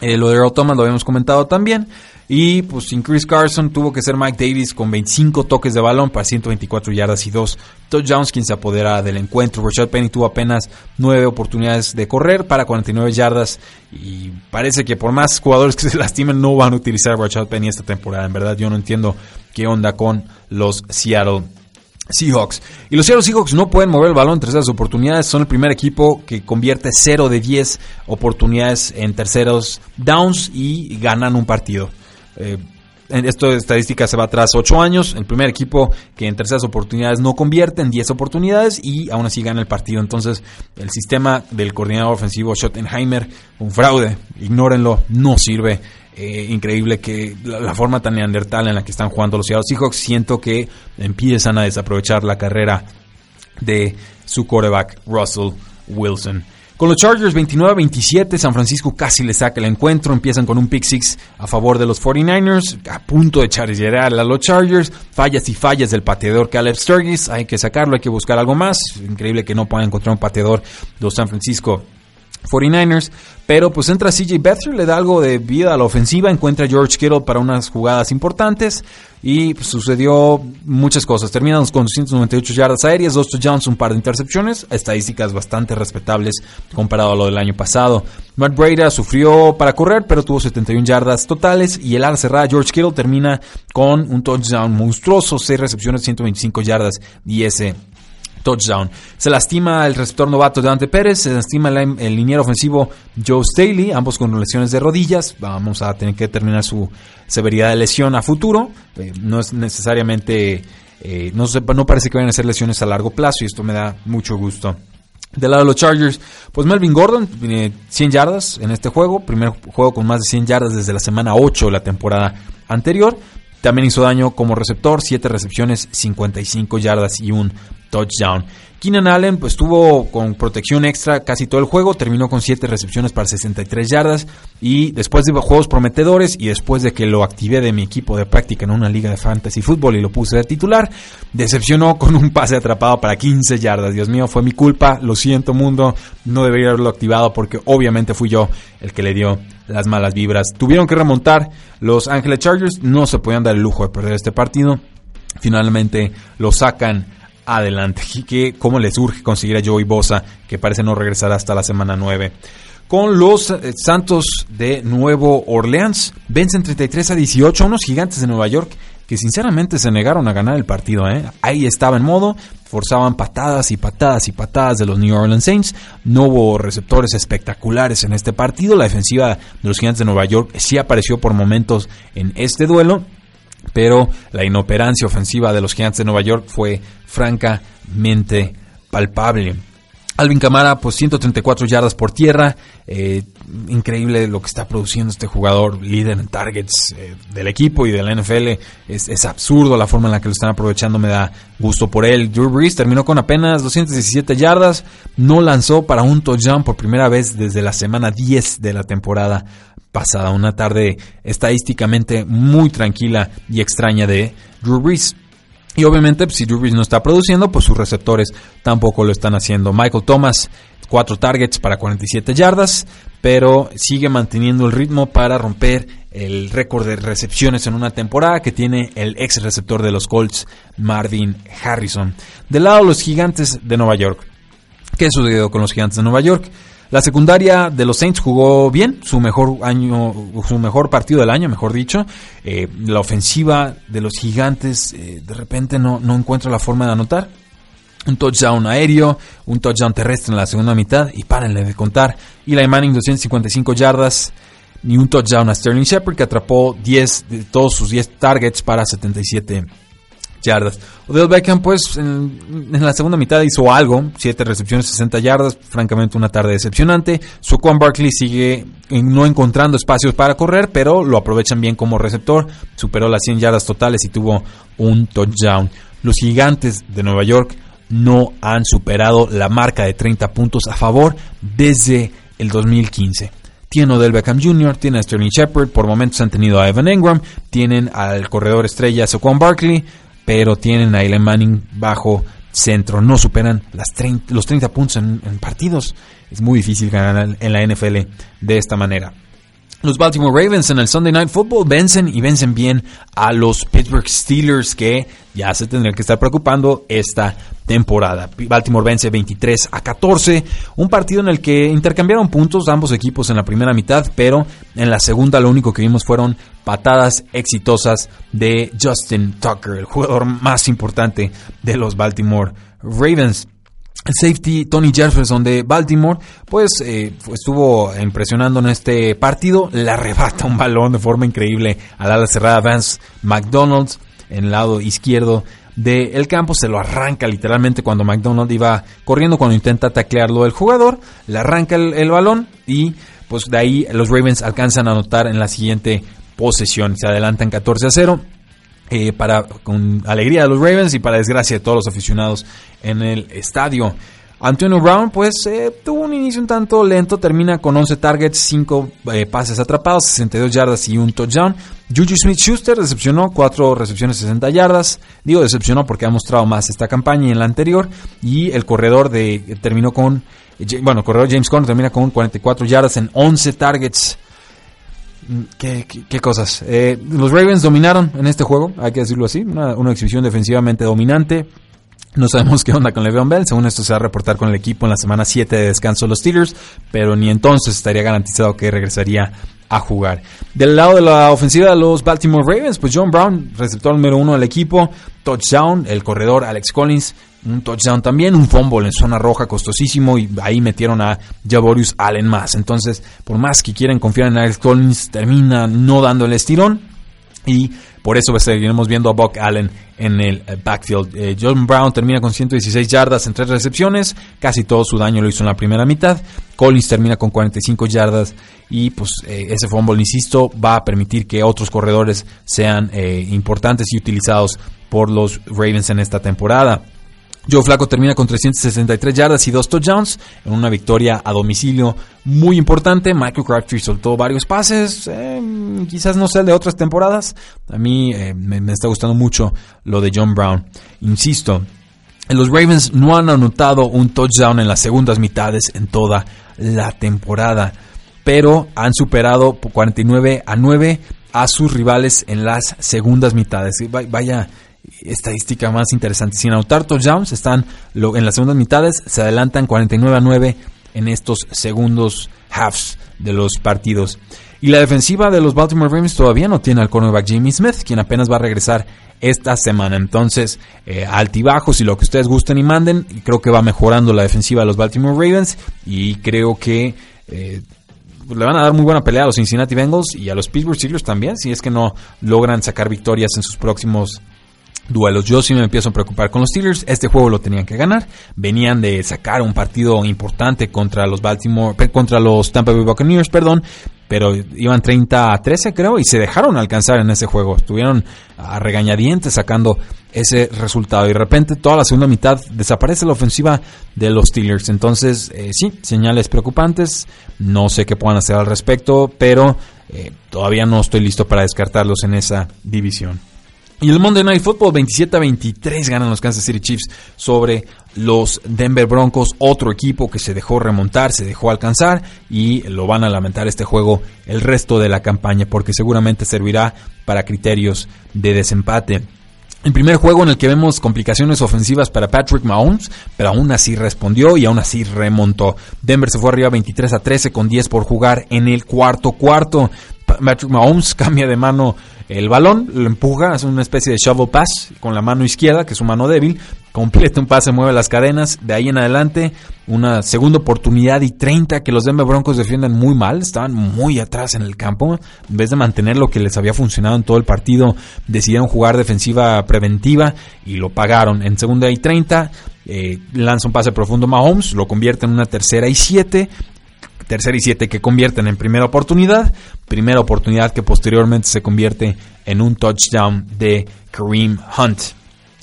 S1: lo de Earl Thomas lo habíamos comentado también. Y pues sin Chris Carson tuvo que ser Mike Davis con 25 toques de balón para 124 yardas y 2 touchdowns quien se apodera del encuentro. Rashad Penny tuvo apenas 9 oportunidades de correr para 49 yardas y parece que por más jugadores que se <laughs> lastimen no van a utilizar a Rashad Penny esta temporada. En verdad yo no entiendo qué onda con los Seattle Seahawks. Y los Seattle Seahawks no pueden mover el balón en terceras oportunidades. Son el primer equipo que convierte 0 de 10 oportunidades en terceros downs y ganan un partido. Eh, esto de estadística se va atrás 8 años. El primer equipo que en terceras oportunidades no convierte en 10 oportunidades y aún así gana el partido. Entonces, el sistema del coordinador ofensivo Schottenheimer, un fraude, ignórenlo, no sirve. Eh, increíble que la, forma tan neandertal en la que están jugando los Seattle Seahawks, siento que empiezan a desaprovechar la carrera de su quarterback Russell Wilson. Con los Chargers 29-27, San Francisco casi le saca el encuentro. Empiezan con un pick six a favor de los 49ers, a punto de chargear a los Chargers. Fallas y fallas del pateador Caleb Sturgis. Hay que sacarlo, hay que buscar algo más. Increíble que no puedan encontrar un pateador de los San Francisco 49ers. Pero pues entra CJ Beathard, le da algo de vida a la ofensiva, encuentra a George Kittle para unas jugadas importantes y pues, sucedió muchas cosas. Terminamos con 298 yardas aéreas, dos touchdowns, un par de intercepciones, estadísticas bastante respetables comparado a lo del año pasado. Matt Breda sufrió para correr, pero tuvo 71 yardas totales y el ala cerrada George Kittle termina con un touchdown monstruoso, 6 recepciones, 125 yardas y ese touchdown. Se lastima el receptor novato Dante Pérez, se lastima el, el liniero ofensivo Joe Staley, ambos con lesiones de rodillas. Vamos a tener que determinar su severidad de lesión a futuro. Eh, no es necesariamente, eh, no, no parece que vayan a ser lesiones a largo plazo y esto me da mucho gusto. Del lado de los Chargers, pues Melvin Gordon, 100 yardas en este juego, primer juego con más de 100 yardas desde la semana 8 de la temporada anterior. También hizo daño como receptor, 7 recepciones, 55 yardas y un touchdown. Keenan Allen pues estuvo con protección extra casi todo el juego, terminó con 7 recepciones para 63 yardas y después de juegos prometedores y después de que lo activé de mi equipo de práctica en una liga de fantasy fútbol y lo puse de titular, decepcionó con un pase atrapado para 15 yardas. Dios mío, fue mi culpa, lo siento mundo, no debería haberlo activado porque obviamente fui yo el que le dio las malas vibras. Tuvieron que remontar los Ángeles Chargers, no se podían dar el lujo de perder este partido. Finalmente lo sacan adelante. Que cómo les urge conseguir a Joey Bosa, que parece no regresar hasta la semana 9. Con los eh, Santos de Nuevo Orleans, vencen 33 a 18 a unos gigantes de Nueva York que sinceramente se negaron a ganar el partido. ¿eh? Ahí estaba en modo, forzaban patadas y patadas y patadas de los New Orleans Saints. No hubo receptores espectaculares en este partido. La defensiva de los gigantes de Nueva York sí apareció por momentos en este duelo pero la inoperancia ofensiva de los Gigantes de Nueva York fue francamente palpable. Alvin Camara, pues 134 yardas por tierra. Eh, increíble lo que está produciendo este jugador, líder en targets eh, del equipo y de la NFL. Es, absurdo la forma en la que lo están aprovechando, me da gusto por él. Drew Brees terminó con apenas 217 yardas. No lanzó para un touchdown por primera vez desde la semana 10 de la temporada pasada. Una tarde estadísticamente muy tranquila y extraña de Drew Brees. Y obviamente, pues, si Drew Brees no está produciendo, pues sus receptores tampoco lo están haciendo. Michael Thomas, cuatro targets para 47 yardas, pero sigue manteniendo el ritmo para romper el récord de recepciones en una temporada que tiene el ex receptor de los Colts, Marvin Harrison. Del lado los gigantes de Nueva York. ¿Qué sucedió con los gigantes de Nueva York? La secundaria de los Saints jugó bien, su mejor año, su mejor partido del año, mejor dicho. Eh, la ofensiva de los gigantes eh, de repente no, no encuentra la forma de anotar. Un touchdown aéreo, un touchdown terrestre en la segunda mitad y párenle de contar. Eli Manning 255 yardas ni un touchdown a Sterling Shepard que atrapó 10 de todos sus 10 targets para 77 yardas. Odell Beckham, pues, en, la segunda mitad hizo algo, 7 recepciones, 60 yardas, francamente una tarde decepcionante. Suquan Barkley sigue no encontrando espacios para correr, pero lo aprovechan bien como receptor, superó las 100 yardas totales y tuvo un touchdown. Los gigantes de Nueva York no han superado la marca de 30 puntos a favor desde el 2015 tienen Odell Beckham Jr., tienen a Sterling Shepard, por momentos han tenido a Evan Engram, tienen al corredor estrella Saquon Barkley, pero tienen a Eli Manning bajo centro. No superan las los 30 puntos en, partidos. Es muy difícil ganar en la NFL de esta manera. Los Baltimore Ravens en el Sunday Night Football vencen y vencen bien a los Pittsburgh Steelers que ya se tendrían que estar preocupando esta temporada. Baltimore vence 23 a 14, un partido en el que intercambiaron puntos ambos equipos en la primera mitad, pero en la segunda lo único que vimos fueron patadas exitosas de Justin Tucker, el jugador más importante de los Baltimore Ravens. El safety Tony Jefferson de Baltimore, pues eh, estuvo impresionando en este partido. Le arrebata un balón de forma increíble al ala cerrada Vance McDonald's en el lado izquierdo del campo. Se lo arranca literalmente cuando McDonald iba corriendo, cuando intenta taclearlo el jugador. Le arranca el, balón y pues de ahí los Ravens alcanzan a anotar en la siguiente posesión. Se adelantan 14 a 0. Eh, para con alegría de los Ravens y para desgracia de todos los aficionados en el estadio. Antonio Brown, pues eh, tuvo un inicio un tanto lento, termina con 11 targets, 5 eh, pases atrapados, 62 yardas y un touchdown. Juju Smith Schuster decepcionó, 4 recepciones, 60 yardas. Digo decepcionó porque ha mostrado más esta campaña y en la anterior. Y el corredor de terminó con, bueno, el corredor James Conner termina con 44 yardas en 11 targets. Mm, ¿Qué, cosas? Eh, los Ravens dominaron en este juego, hay que decirlo así, una, exhibición defensivamente dominante. No sabemos <laughs> qué onda con Le'Veon Bell, según esto se va a reportar con el equipo en la semana 7 de descanso de los Steelers, pero ni entonces estaría garantizado que regresaría a jugar. Del lado de la ofensiva de los Baltimore Ravens, pues John Brown, receptor número uno del equipo, touchdown, el corredor Alex Collins, un touchdown también, un fumble en zona roja costosísimo y ahí metieron a Javorius Allen más. Entonces, por más que quieran confiar en Alex Collins, termina no dando el estirón y por eso seguiremos viendo a Buck Allen en el eh, backfield. Eh, John Brown termina con 116 yardas en tres recepciones, casi todo su daño lo hizo en la primera mitad. Collins termina con 45 yardas y pues eh, ese fumble, insisto, va a permitir que otros corredores sean importantes y utilizados por los Ravens en esta temporada. Joe Flaco termina con 363 yardas y dos touchdowns en una victoria a domicilio muy importante. Michael Crabtree soltó varios pases, eh, quizás no sea el de otras temporadas. A mí eh, me, me, está gustando mucho lo de John Brown. Insisto, los Ravens no han anotado un touchdown en las segundas mitades en toda la temporada, pero han superado 49 a 9 a sus rivales en las segundas mitades. Vaya estadística más interesante. Sin anotar touchdowns, están en las segundas mitades, se adelantan 49 a 9 en estos segundos halves de los partidos. Y la defensiva de los Baltimore Ravens todavía no tiene al cornerback Jimmy Smith, quien apenas va a regresar esta semana. Entonces, eh, altibajos y lo que ustedes gusten y manden, creo que va mejorando la defensiva de los Baltimore Ravens y creo que eh, le van a dar muy buena pelea a los Cincinnati Bengals y a los Pittsburgh Steelers también, si es que no logran sacar victorias en sus próximos duelos. Yo sí me empiezo a preocupar con los Steelers. Este juego lo tenían que ganar. Venían de sacar un partido importante contra los Baltimore, contra los Tampa Bay Buccaneers, perdón, pero iban 30 a 13 creo y se dejaron alcanzar en ese juego. Estuvieron a regañadientes sacando ese resultado y de repente toda la segunda mitad desaparece la ofensiva de los Steelers. Entonces, eh, sí, señales preocupantes. No sé qué puedan hacer al respecto, pero eh, todavía no estoy listo para descartarlos en esa división. Y el Monday Night Football 27 a 23 ganan los Kansas City Chiefs sobre los Denver Broncos, otro equipo que se dejó remontar, se dejó alcanzar y lo van a lamentar este juego el resto de la campaña porque seguramente servirá para criterios de desempate. El primer juego en el que vemos complicaciones ofensivas para Patrick Mahomes, pero aún así respondió y aún así remontó. Denver se fue arriba 23 a 13 con 10 por jugar en el cuarto cuarto. Patrick Mahomes <laughs> cambia de mano el balón, lo empuja, hace una especie de shovel pass con la mano izquierda, que es su mano débil, completa un pase, mueve las cadenas, de ahí en adelante una segunda oportunidad y 30 que los Denver Broncos defienden muy mal, estaban muy atrás en el campo, en vez de mantener lo que les había funcionado en todo el partido, decidieron jugar defensiva preventiva y lo pagaron. En segunda y 30 eh, lanza un pase profundo Mahomes, lo convierte en una tercera y 7 tercera y siete que convierten en primera oportunidad, primera oportunidad que posteriormente se convierte en un touchdown de Kareem Hunt.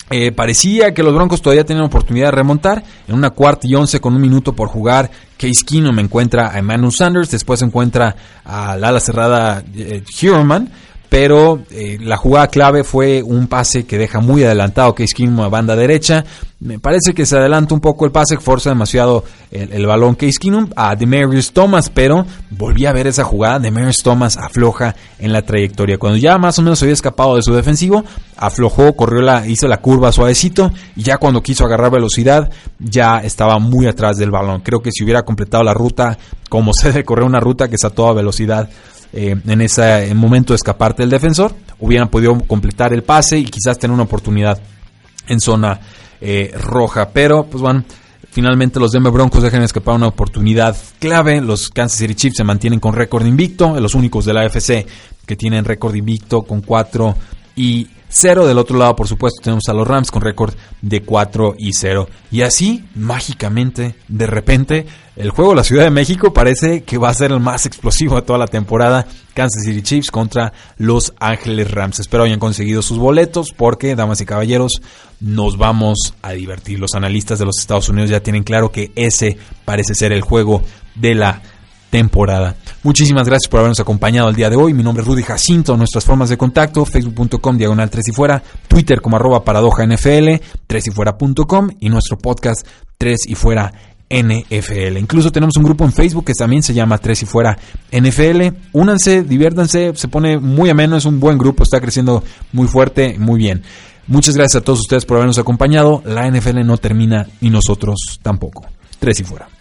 S1: Eh, parecía que los Broncos todavía tenían oportunidad de remontar. En una cuarta y once con un minuto por jugar, Case Keenum encuentra a Emmanuel Sanders, después encuentra al ala cerrada eh, pero eh, la jugada clave fue un pase que deja muy adelantado Case Keenum a banda derecha. Me parece que se adelanta un poco el pase, forza demasiado el, balón Case Keenum a Demarius Thomas, pero volví a ver esa jugada. Demarius Thomas afloja en la trayectoria. Cuando ya más o menos había escapado de su defensivo, aflojó, corrió la, hizo la curva suavecito y ya cuando quiso agarrar velocidad, ya estaba muy atrás del balón. Creo que si hubiera completado la ruta como <laughs> se debe correr una ruta que está a toda velocidad, eh, en ese momento de escaparte del defensor, hubieran podido completar el pase y quizás tener una oportunidad en zona eh, roja. Pero, pues bueno, Finalmente los Denver Broncos dejan escapar una oportunidad clave. Los Kansas City Chiefs se mantienen con récord invicto, los únicos de la AFC que tienen récord invicto con 4 y 0. Del otro lado, por supuesto, tenemos a los Rams con récord de 4 y 0. Y así, mágicamente, de repente, el juego de la Ciudad de México parece que va a ser el más explosivo de toda la temporada. Kansas City Chiefs contra Los Ángeles Rams. Espero hayan conseguido sus boletos porque, damas y caballeros, nos vamos a divertir. Los analistas de los Estados Unidos ya tienen claro que ese parece ser el juego de la temporada. Muchísimas gracias por habernos acompañado el día de hoy. Mi nombre es Rudy Jacinto. Nuestras formas de contacto, facebook.com diagonal 3 y fuera, twitter como arroba paradoja NFL, 3 y fuera.com y nuestro podcast 3 y fuera NFL. Incluso tenemos un grupo en Facebook que también se llama 3 y fuera NFL. Únanse, diviértanse, se pone muy ameno, es un buen grupo, está creciendo muy fuerte, muy bien. Muchas gracias a todos ustedes por habernos acompañado. La NFL no termina y nosotros tampoco. 3 y fuera.